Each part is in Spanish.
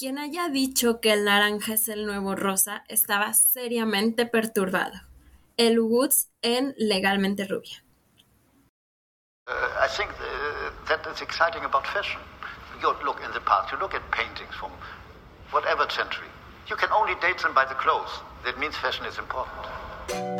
Quien haya dicho que el naranja es el nuevo rosa estaba seriamente perturbado. El Woods en Legalmente Rubia. Uh, I think uh, that is exciting about fashion. You look in the past, you look at paintings from whatever century. You can only date them by the clothes. That means fashion is important.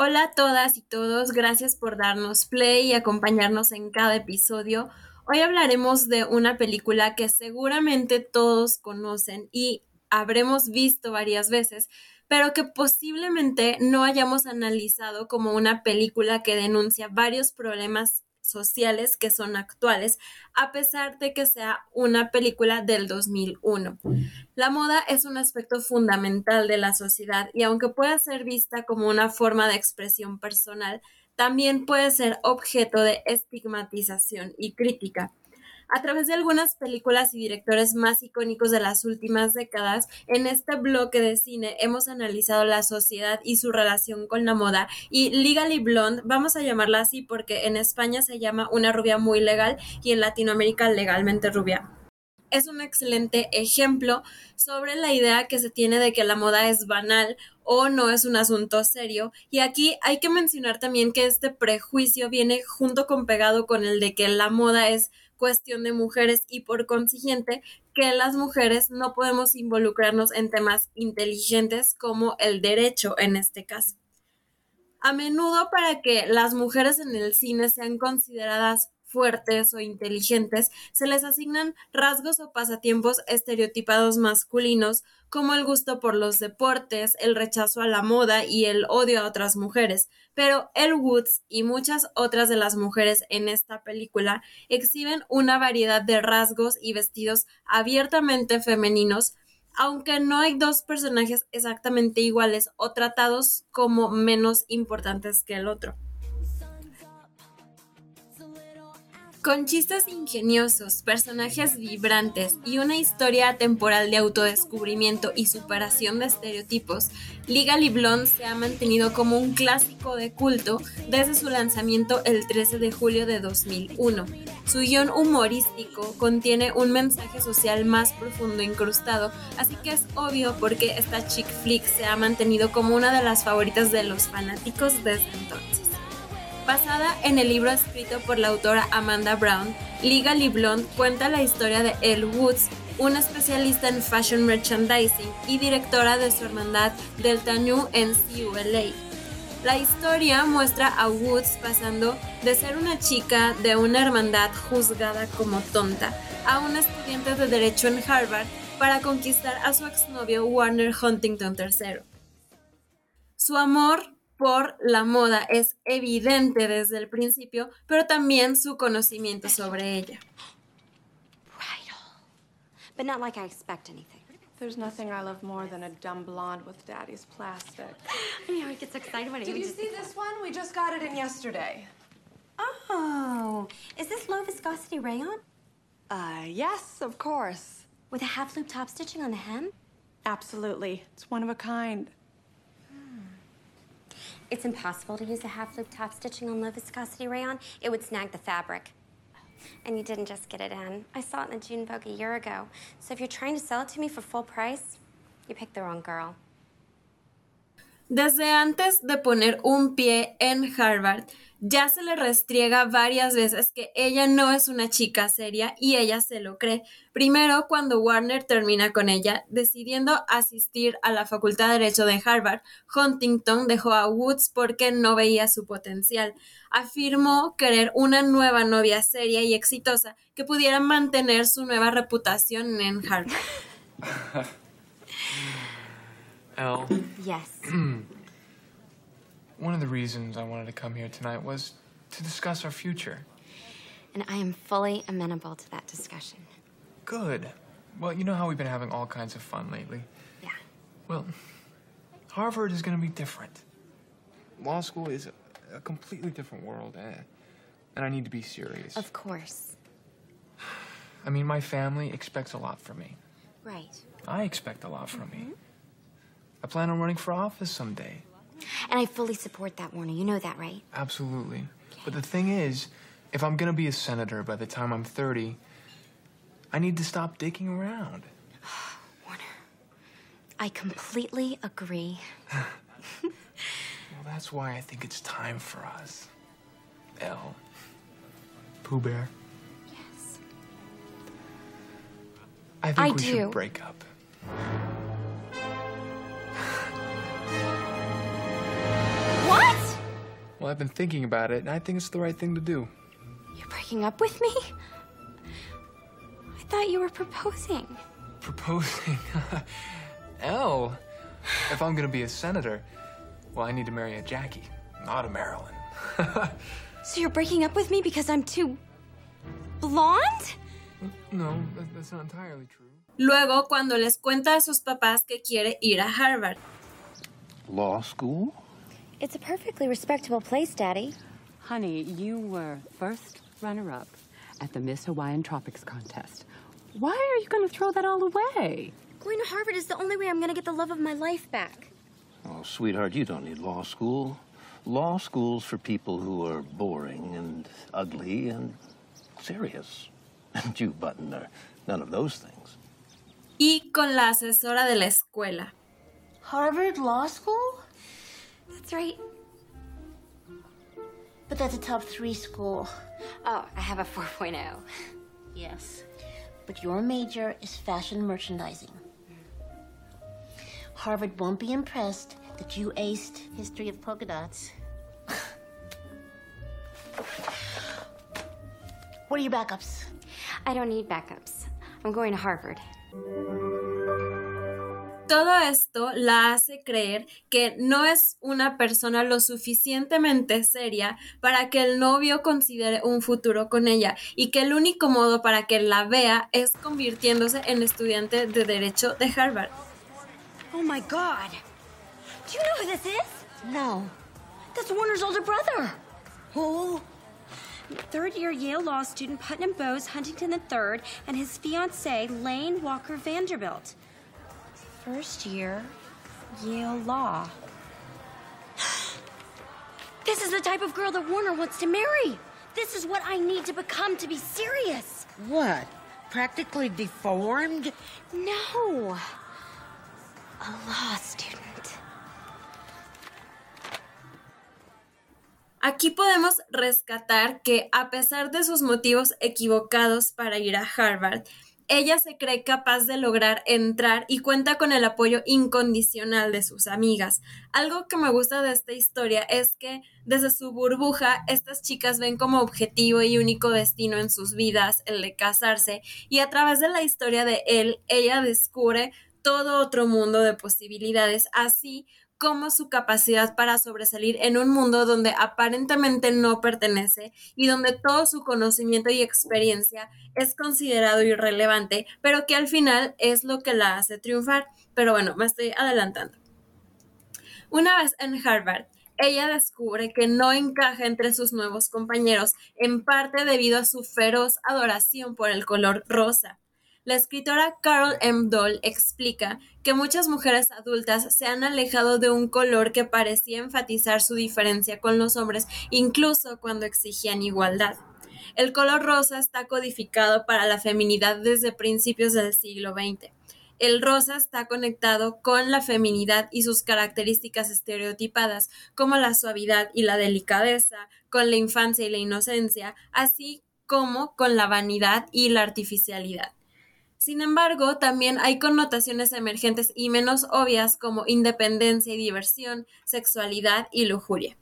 Hola a todas y todos, gracias por darnos play y acompañarnos en cada episodio. Hoy hablaremos de una película que seguramente todos conocen y habremos visto varias veces, pero que posiblemente no hayamos analizado como una película que denuncia varios problemas sociales que son actuales, a pesar de que sea una película del 2001. La moda es un aspecto fundamental de la sociedad y aunque pueda ser vista como una forma de expresión personal, también puede ser objeto de estigmatización y crítica. A través de algunas películas y directores más icónicos de las últimas décadas, en este bloque de cine hemos analizado la sociedad y su relación con la moda y Legally Blonde, vamos a llamarla así porque en España se llama una rubia muy legal y en Latinoamérica legalmente rubia es un excelente ejemplo sobre la idea que se tiene de que la moda es banal o no es un asunto serio. Y aquí hay que mencionar también que este prejuicio viene junto con pegado con el de que la moda es cuestión de mujeres y por consiguiente que las mujeres no podemos involucrarnos en temas inteligentes como el derecho en este caso. A menudo para que las mujeres en el cine sean consideradas fuertes o inteligentes, se les asignan rasgos o pasatiempos estereotipados masculinos como el gusto por los deportes, el rechazo a la moda y el odio a otras mujeres. Pero El Woods y muchas otras de las mujeres en esta película exhiben una variedad de rasgos y vestidos abiertamente femeninos aunque no hay dos personajes exactamente iguales o tratados como menos importantes que el otro. Con chistes ingeniosos, personajes vibrantes y una historia temporal de autodescubrimiento y superación de estereotipos, Legally Blonde se ha mantenido como un clásico de culto desde su lanzamiento el 13 de julio de 2001. Su guion humorístico contiene un mensaje social más profundo incrustado, así que es obvio porque esta chick flick se ha mantenido como una de las favoritas de los fanáticos desde entonces. Basada en el libro escrito por la autora Amanda Brown, Legally Blonde cuenta la historia de Elle Woods, una especialista en fashion merchandising y directora de su hermandad Delta Nu en CULA. La historia muestra a Woods pasando de ser una chica de una hermandad juzgada como tonta a una estudiante de derecho en Harvard para conquistar a su exnovio Warner Huntington III. Su amor por la moda es evidente desde el principio, pero también su conocimiento sobre ella. But not like I expect anything. There's nothing I love more than a dumb blonde with daddy's plastic. I know, he gets excited when he Did you see this one? We just got it in yesterday. Oh, is this low viscosity rayon? Uh, yes, of course. With a half loop top stitching on the hem? Absolutely. It's one of a kind. It's impossible to use a half loop top stitching on low viscosity rayon. It would snag the fabric. And you didn't just get it in. I saw it in the June Vogue a year ago. So if you're trying to sell it to me for full price, you picked the wrong girl. Desde antes de poner un pie en Harvard, ya se le restriega varias veces que ella no es una chica seria y ella se lo cree. Primero, cuando Warner termina con ella, decidiendo asistir a la Facultad de Derecho de Harvard, Huntington dejó a Woods porque no veía su potencial. Afirmó querer una nueva novia seria y exitosa que pudiera mantener su nueva reputación en Harvard. Elle, Yes. one of the reasons I wanted to come here tonight was to discuss our future. and I am fully amenable to that discussion. Good. Well, you know how we've been having all kinds of fun lately. Yeah. Well, Harvard is going to be different. Law school is a, a completely different world, eh? and I need to be serious. Of course. I mean, my family expects a lot from me. Right. I expect a lot from me. I plan on running for office someday. And I fully support that, Warner. You know that, right? Absolutely. But the thing is, if I'm gonna be a senator by the time I'm 30, I need to stop dicking around. Warner. I completely agree. Well, that's why I think it's time for us. L. Pooh Bear. Yes. I think I we do. should break up. Well, I've been thinking about it, and I think it's the right thing to do. You're breaking up with me? I thought you were proposing. Proposing. L. If I'm gonna be a senator, well, I need to marry a Jackie, not a Marilyn. So you're breaking up with me because I'm too blonde? no, that's not entirely true. Luego, cuando les cuenta a sus papás que quiere ir a Harvard. Law school? It's a perfectly respectable place, Daddy. Honey, you were first runner up at the Miss Hawaiian Tropics contest. Why are you going to throw that all away? Going to Harvard is the only way I'm going to get the love of my life back. Oh, sweetheart, you don't need law school. Law school's for people who are boring and ugly and serious. And you, Button, are none of those things. Y con la asesora de la escuela. Harvard Law School? That's right. But that's a top three school. Oh, I have a 4.0. Yes. But your major is fashion merchandising. Harvard won't be impressed that you aced history of polka dots. what are your backups? I don't need backups. I'm going to Harvard. Todo esto la hace creer que no es una persona lo suficientemente seria para que el novio considere un futuro con ella y que el único modo para que la vea es convirtiéndose en estudiante de derecho de Harvard. Oh my god! Do you know who this is? No. That's Warner's older brother. Who? Third year Yale law student Putnam Bowes Huntington III and his fiancee Lane Walker Vanderbilt. First year Yale law. this is the type of girl that Warner wants to marry. This is what I need to become to be serious. What? Practically deformed? No. A law student. Aquí podemos rescatar que a pesar de sus motivos equivocados para ir a Harvard, ella se cree capaz de lograr entrar y cuenta con el apoyo incondicional de sus amigas. Algo que me gusta de esta historia es que desde su burbuja estas chicas ven como objetivo y único destino en sus vidas el de casarse y a través de la historia de él ella descubre todo otro mundo de posibilidades, así como su capacidad para sobresalir en un mundo donde aparentemente no pertenece y donde todo su conocimiento y experiencia es considerado irrelevante, pero que al final es lo que la hace triunfar. Pero bueno, me estoy adelantando. Una vez en Harvard, ella descubre que no encaja entre sus nuevos compañeros, en parte debido a su feroz adoración por el color rosa. La escritora Carol M. Doll explica que muchas mujeres adultas se han alejado de un color que parecía enfatizar su diferencia con los hombres, incluso cuando exigían igualdad. El color rosa está codificado para la feminidad desde principios del siglo XX. El rosa está conectado con la feminidad y sus características estereotipadas, como la suavidad y la delicadeza, con la infancia y la inocencia, así como con la vanidad y la artificialidad. Sin embargo, también hay connotaciones emergentes y menos obvias como independencia y diversión, sexualidad y lujuria.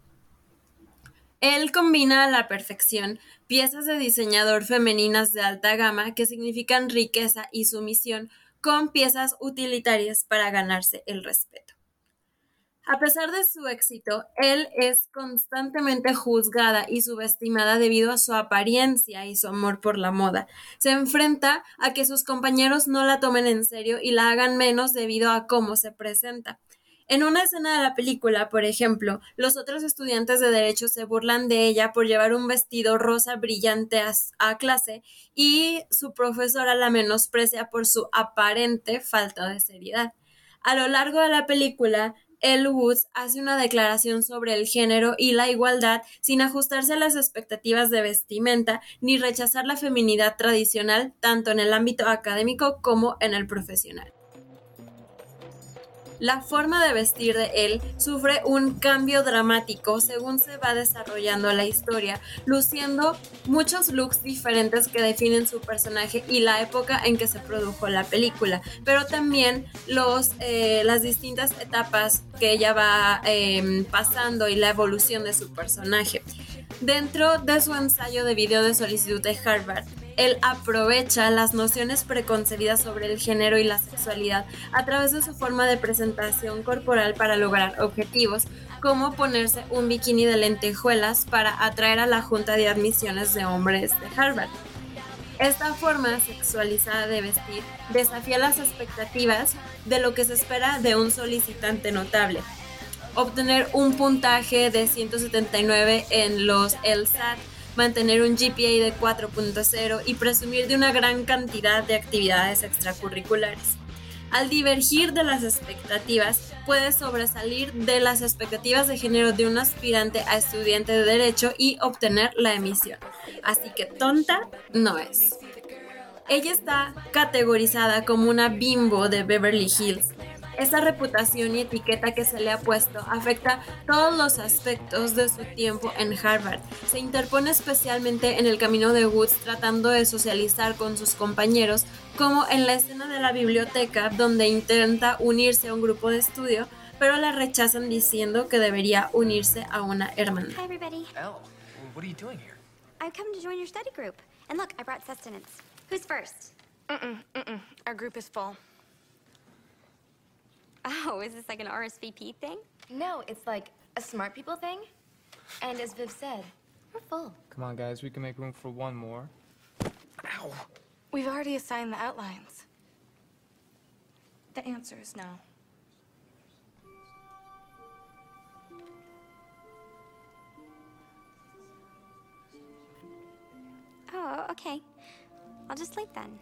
Él combina a la perfección piezas de diseñador femeninas de alta gama que significan riqueza y sumisión con piezas utilitarias para ganarse el respeto. A pesar de su éxito, él es constantemente juzgada y subestimada debido a su apariencia y su amor por la moda. Se enfrenta a que sus compañeros no la tomen en serio y la hagan menos debido a cómo se presenta. En una escena de la película, por ejemplo, los otros estudiantes de derecho se burlan de ella por llevar un vestido rosa brillante a, a, clase y su profesora la menosprecia por su aparente falta de seriedad. A lo largo de la película, Elle Woods hace una declaración sobre el género y la igualdad sin ajustarse a las expectativas de vestimenta ni rechazar la feminidad tradicional tanto en el ámbito académico como en el profesional. La forma de vestir de él sufre un cambio dramático según se va desarrollando la historia, luciendo muchos looks diferentes que definen su personaje y la época en que se produjo la película, pero también los, eh, las distintas etapas que ella va eh, pasando y la evolución de su personaje. Dentro de su ensayo de video de solicitud de Harvard, él aprovecha las nociones preconcebidas sobre el género y la sexualidad a través de su forma de presentación corporal para lograr objetivos, como ponerse un bikini de lentejuelas para atraer a la junta de admisiones de hombres de Harvard. Esta forma sexualizada de vestir desafía las expectativas de lo que se espera de un solicitante notable. Obtener un puntaje de 179 en los LSAT mantener un GPA de 4.0 y presumir de una gran cantidad de actividades extracurriculares. Al divergir de las expectativas, puede sobresalir de las expectativas de género de un aspirante a estudiante de derecho y obtener la emisión. Así que tonta no es. Ella está categorizada como una bimbo de Beverly Hills esa reputación y etiqueta que se le ha puesto afecta todos los aspectos de su tiempo en Harvard. Se interpone especialmente en el camino de Woods tratando de socializar con sus compañeros, como en la escena de la biblioteca donde intenta unirse a un grupo de estudio, pero la rechazan diciendo que debería unirse a una hermana. Hi, everybody. Elle, what are you doing here? I've come to join your study group. And look, I brought sustenance. Who's first? Mm-mm, mm-mm. Our group is full. Oh, is this like an RSVP thing? No, it's like a smart people thing. And as Viv said, we're full. Come on, guys, we can make room for one more. Ow! We've already assigned the outlines. The answer is no. Oh, okay. I'll just sleep then.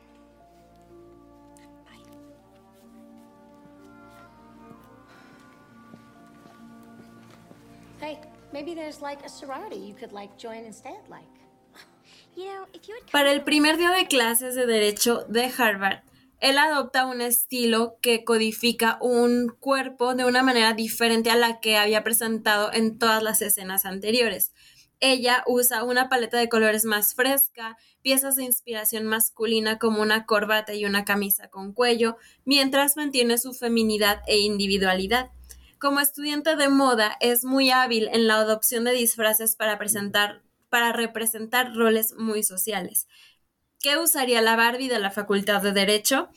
Para el primer día de clases de Derecho de Harvard, él adopta un estilo que codifica un cuerpo de una manera diferente a la que había presentado en todas las escenas anteriores. Ella usa una paleta de colores más fresca, piezas de inspiración masculina como una corbata y una camisa con cuello, mientras mantiene su feminidad e individualidad. Como estudiante de moda, es muy hábil en la adopción de disfraces para presentar para representar roles muy sociales. ¿Qué usaría la Barbie de la Facultad de Derecho?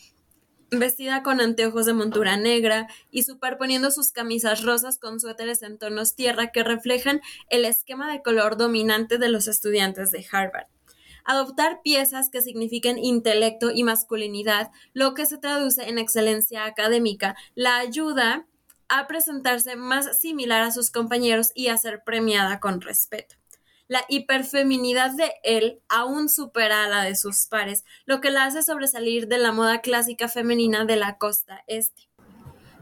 Vestida con anteojos de montura negra y superponiendo sus camisas rosas con suéteres en tonos tierra que reflejan el esquema de color dominante de los estudiantes de Harvard. Adoptar piezas que signifiquen intelecto y masculinidad, lo que se traduce en excelencia académica, la ayuda a presentarse más similar a sus compañeros y a ser premiada con respeto. La hiperfeminidad de él aún supera a la de sus pares, lo que la hace sobresalir de la moda clásica femenina de la costa este.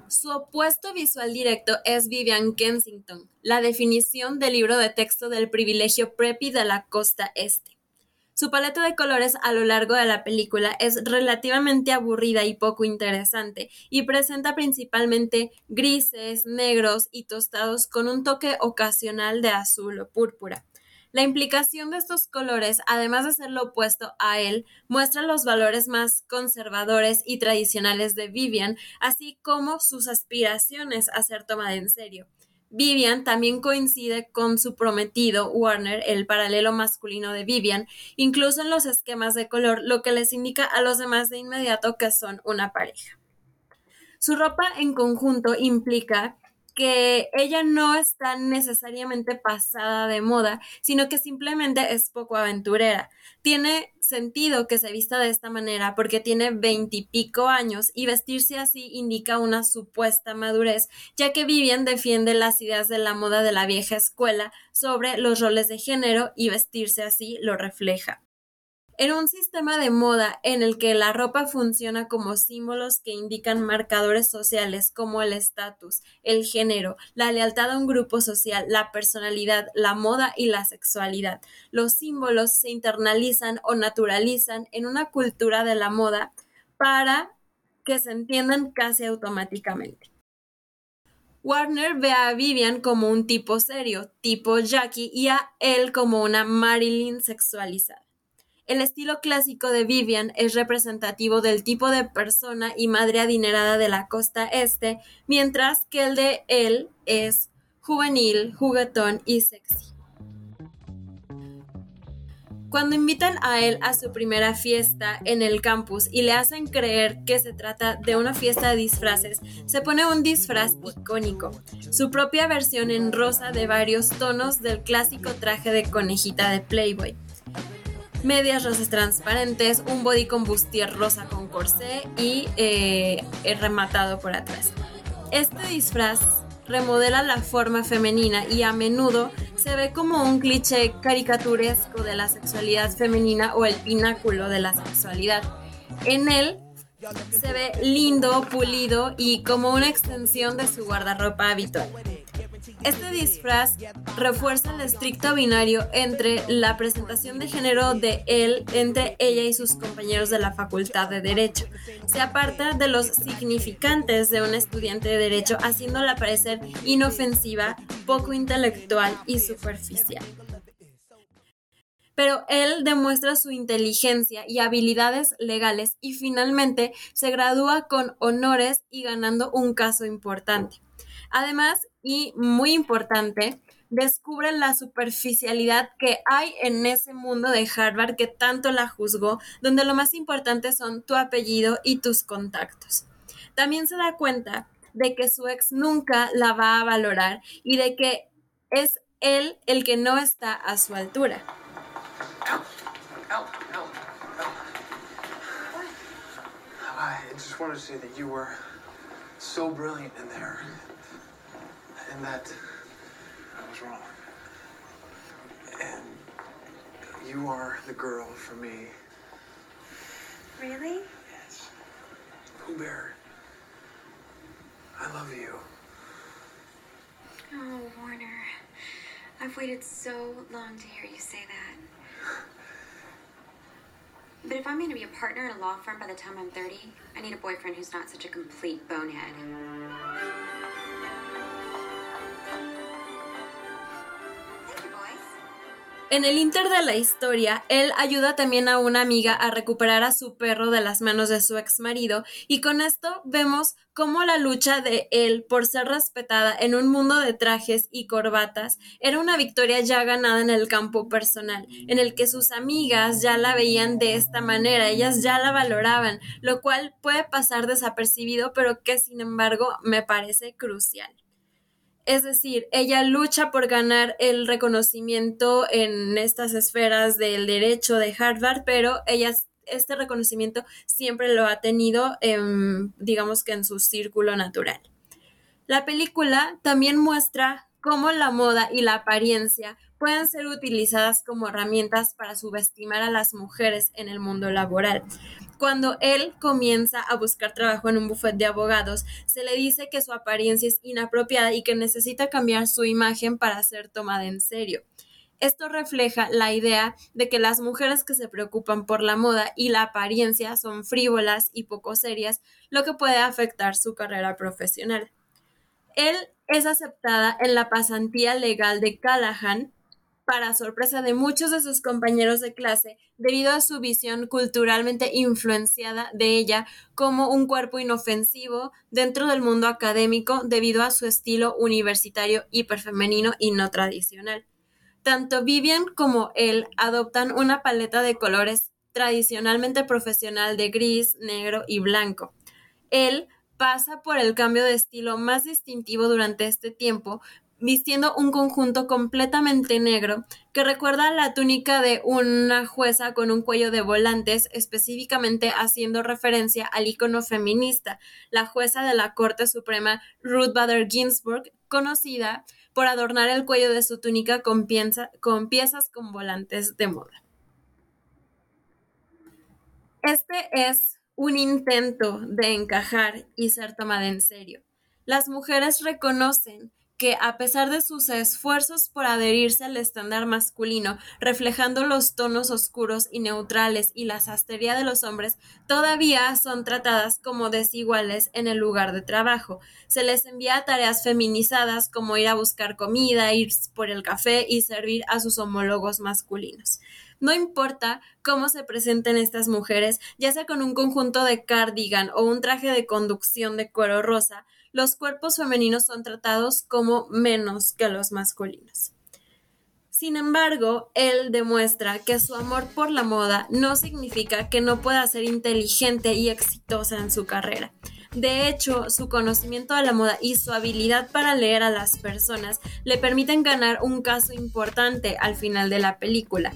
Su opuesto visual directo es Vivian Kensington, la definición del libro de texto del privilegio preppy de la costa este. Su paleta de colores a lo largo de la película es relativamente aburrida y poco interesante y presenta principalmente grises, negros y tostados con un toque ocasional de azul o púrpura. La implicación de estos colores, además de ser lo opuesto a él, muestra los valores más conservadores y tradicionales de Vivian, así como sus aspiraciones a ser tomada en serio. Vivian también coincide con su prometido Warner, el paralelo masculino de Vivian, incluso en los esquemas de color, lo que les indica a los demás de inmediato que son una pareja. Su ropa en conjunto implica que ella no está necesariamente pasada de moda, sino que simplemente es poco aventurera. Tiene sentido que se vista de esta manera porque tiene veintipico años y vestirse así indica una supuesta madurez, ya que Vivian defiende las ideas de la moda de la vieja escuela sobre los roles de género y vestirse así lo refleja. En un sistema de moda en el que la ropa funciona como símbolos que indican marcadores sociales como el estatus, el género, la lealtad a un grupo social, la personalidad, la moda y la sexualidad, los símbolos se internalizan o naturalizan en una cultura de la moda para que se entiendan casi automáticamente. Warner ve a Vivian como un tipo serio, tipo Jackie, y a él como una Marilyn sexualizada. El estilo clásico de Vivian es representativo del tipo de persona y madre adinerada de la costa este, mientras que el de él es juvenil, juguetón y sexy. Cuando invitan a él a su primera fiesta en el campus y le hacen creer que se trata de una fiesta de disfraces, se pone un disfraz icónico, su propia versión en rosa de varios tonos del clásico traje de conejita de Playboy medias rosas transparentes, un body con bustier rosa con corsé y eh, rematado por atrás. Este disfraz remodela la forma femenina y a menudo se ve como un cliché caricaturesco de la sexualidad femenina o el pináculo de la sexualidad. En él se ve lindo, pulido y como una extensión de su guardarropa habitual. Este disfraz refuerza el estricto binario entre la presentación de género de él entre ella y sus compañeros de la Facultad de Derecho. Se aparta de los significantes de un estudiante de Derecho, haciéndola parecer inofensiva, poco intelectual y superficial pero él demuestra su inteligencia y habilidades legales y finalmente se gradúa con honores y ganando un caso importante. Además, y muy importante, descubre la superficialidad que hay en ese mundo de Harvard que tanto la juzgó, donde lo más importante son tu apellido y tus contactos. También se da cuenta de que su ex nunca la va a valorar y de que es él el que no está a su altura. And that I was wrong. And you are the girl for me. Really? Yes. Pooh Bear. I love you. Oh, Warner. I've waited so long to hear you say that. But if I'm going to be a partner in a law firm by the time I'm 30, I need a boyfriend who's not such a complete bonehead. En el inter de la historia, él ayuda también a una amiga a recuperar a su perro de las manos de su ex marido y con esto vemos cómo la lucha de él por ser respetada en un mundo de trajes y corbatas era una victoria ya ganada en el campo personal, en el que sus amigas ya la veían de esta manera, ellas ya la valoraban, lo cual puede pasar desapercibido, pero que sin embargo me parece crucial. Es decir, ella lucha por ganar el reconocimiento en estas esferas del derecho de Harvard, pero ella este reconocimiento siempre lo ha tenido, digamos que en su círculo natural. La película también muestra cómo la moda y la apariencia pueden ser utilizadas como herramientas para subestimar a las mujeres en el mundo laboral. Cuando él comienza a buscar trabajo en un bufete de abogados, se le dice que su apariencia es inapropiada y que necesita cambiar su imagen para ser tomada en serio. Esto refleja la idea de que las mujeres que se preocupan por la moda y la apariencia son frívolas y poco serias, lo que puede afectar su carrera profesional. Él es aceptada en la pasantía legal de Callahan, para sorpresa de muchos de sus compañeros de clase, debido a su visión culturalmente influenciada de ella como un cuerpo inofensivo dentro del mundo académico debido a su estilo universitario hiperfemenino y no tradicional. Tanto Vivian como él adoptan una paleta de colores tradicionalmente profesional de gris, negro y blanco. Él pasa por el cambio de estilo más distintivo durante este tiempo, vistiendo un conjunto completamente negro que recuerda la túnica de una jueza con un cuello de volantes, específicamente haciendo referencia al icono feminista, la jueza de la Corte Suprema Ruth Bader Ginsburg, conocida por adornar el cuello de su túnica con, con piezas con volantes de moda. Este es un intento de encajar y ser tomada en serio. Las mujeres reconocen que a pesar de sus esfuerzos por adherirse al estándar masculino, reflejando los tonos oscuros y neutrales y la sastería de los hombres, todavía son tratadas como desiguales en el lugar de trabajo. Se les envía tareas feminizadas como ir a buscar comida, ir por el café y servir a sus homólogos masculinos. No importa cómo se presenten estas mujeres, ya sea con un conjunto de cardigan o un traje de conducción de cuero rosa, los cuerpos femeninos son tratados como menos que los masculinos. Sin embargo, él demuestra que su amor por la moda no significa que no pueda ser inteligente y exitosa en su carrera. De hecho, su conocimiento de la moda y su habilidad para leer a las personas le permiten ganar un caso importante al final de la película.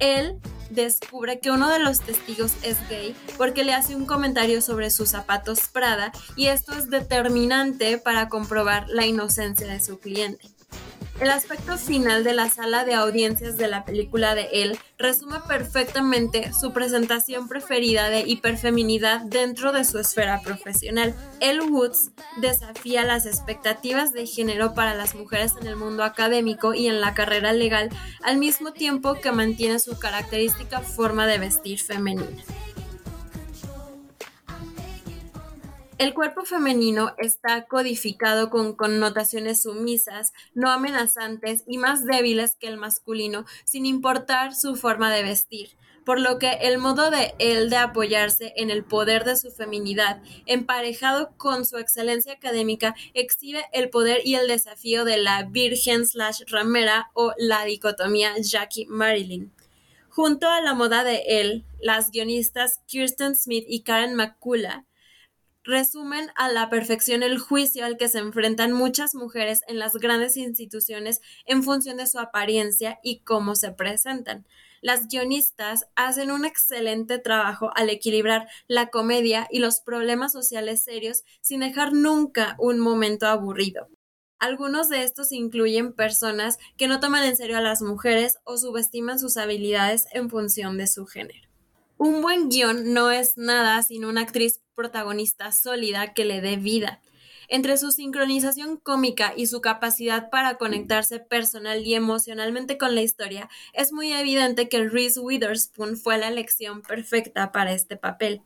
Él descubre que uno de los testigos es gay porque le hace un comentario sobre sus zapatos Prada y esto es determinante para comprobar la inocencia de su cliente. El aspecto final de la sala de audiencias de la película de él resume perfectamente su presentación preferida de hiperfeminidad dentro de su esfera profesional. El Woods desafía las expectativas de género para las mujeres en el mundo académico y en la carrera legal, al mismo tiempo que mantiene su característica forma de vestir femenina. El cuerpo femenino está codificado con connotaciones sumisas, no amenazantes y más débiles que el masculino, sin importar su forma de vestir, por lo que el modo de él de apoyarse en el poder de su feminidad, emparejado con su excelencia académica, exhibe el poder y el desafío de la virgen slash ramera o la dicotomía Jackie Marilyn. Junto a la moda de él, las guionistas Kirsten Smith y Karen McCullough resumen a la perfección el juicio al que se enfrentan muchas mujeres en las grandes instituciones en función de su apariencia y cómo se presentan. Las guionistas hacen un excelente trabajo al equilibrar la comedia y los problemas sociales serios sin dejar nunca un momento aburrido. Algunos de estos incluyen personas que no toman en serio a las mujeres o subestiman sus habilidades en función de su género. Un buen guion no es nada sin una actriz protagonista sólida que le dé vida. Entre su sincronización cómica y su capacidad para conectarse personal y emocionalmente con la historia, es muy evidente que Reese Witherspoon fue la elección perfecta para este papel.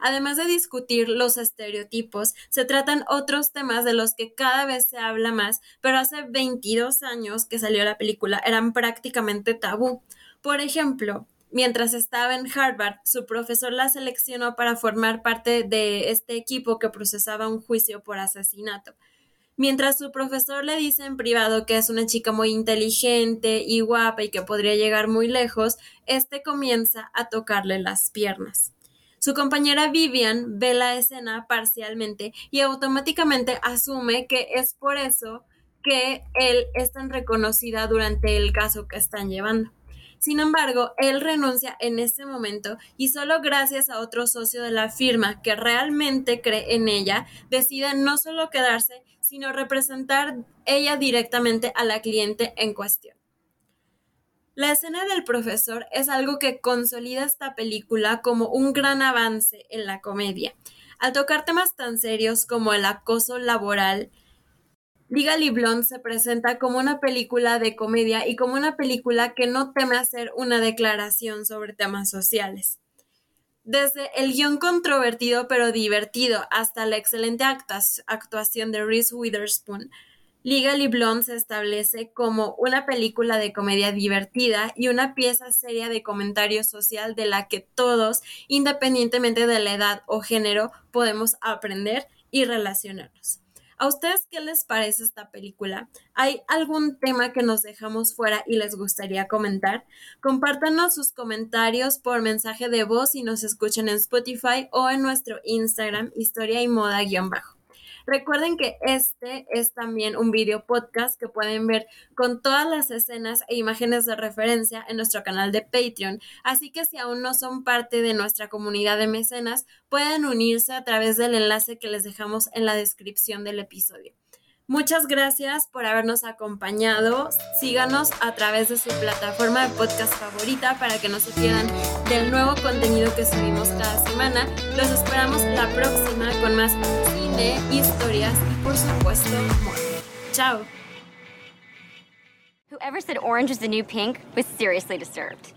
Además de discutir los estereotipos, se tratan otros temas de los que cada vez se habla más, pero hace 22 años que salió la película eran prácticamente tabú. Por ejemplo, Mientras estaba en Harvard, su profesor la seleccionó para formar parte de este equipo que procesaba un juicio por asesinato. Mientras su profesor le dice en privado que es una chica muy inteligente y guapa y que podría llegar muy lejos, este comienza a tocarle las piernas. Su compañera Vivian ve la escena parcialmente y automáticamente asume que es por eso que él es tan reconocida durante el caso que están llevando. Sin embargo, él renuncia en ese momento y solo gracias a otro socio de la firma que realmente cree en ella, decide no solo quedarse, sino representar ella directamente a la cliente en cuestión. La escena del profesor es algo que consolida esta película como un gran avance en la comedia. Al tocar temas tan serios como el acoso laboral, Legally Blonde se presenta como una película de comedia y como una película que no teme hacer una declaración sobre temas sociales. Desde el guion controvertido pero divertido hasta la excelente actuación de Reese Witherspoon, Legally Blonde se establece como una película de comedia divertida y una pieza seria de comentario social de la que todos, independientemente de la edad o género, podemos aprender y relacionarnos. ¿A ustedes qué les parece esta película? ¿Hay algún tema que nos dejamos fuera y les gustaría comentar? Compártanos sus comentarios por mensaje de voz si nos escuchan en Spotify o en nuestro Instagram, historia y moda-bajo. Recuerden que este es también un video podcast que pueden ver con todas las escenas e imágenes de referencia en nuestro canal de Patreon, así que si aún no son parte de nuestra comunidad de mecenas, pueden unirse a través del enlace que les dejamos en la descripción del episodio. Muchas gracias por habernos acompañado. Síganos a través de su plataforma de podcast favorita para que no se pierdan del nuevo contenido que subimos cada semana. Los esperamos la próxima con más cine, historias y por supuesto. Chao. Whoever said orange is the new pink was seriously disturbed.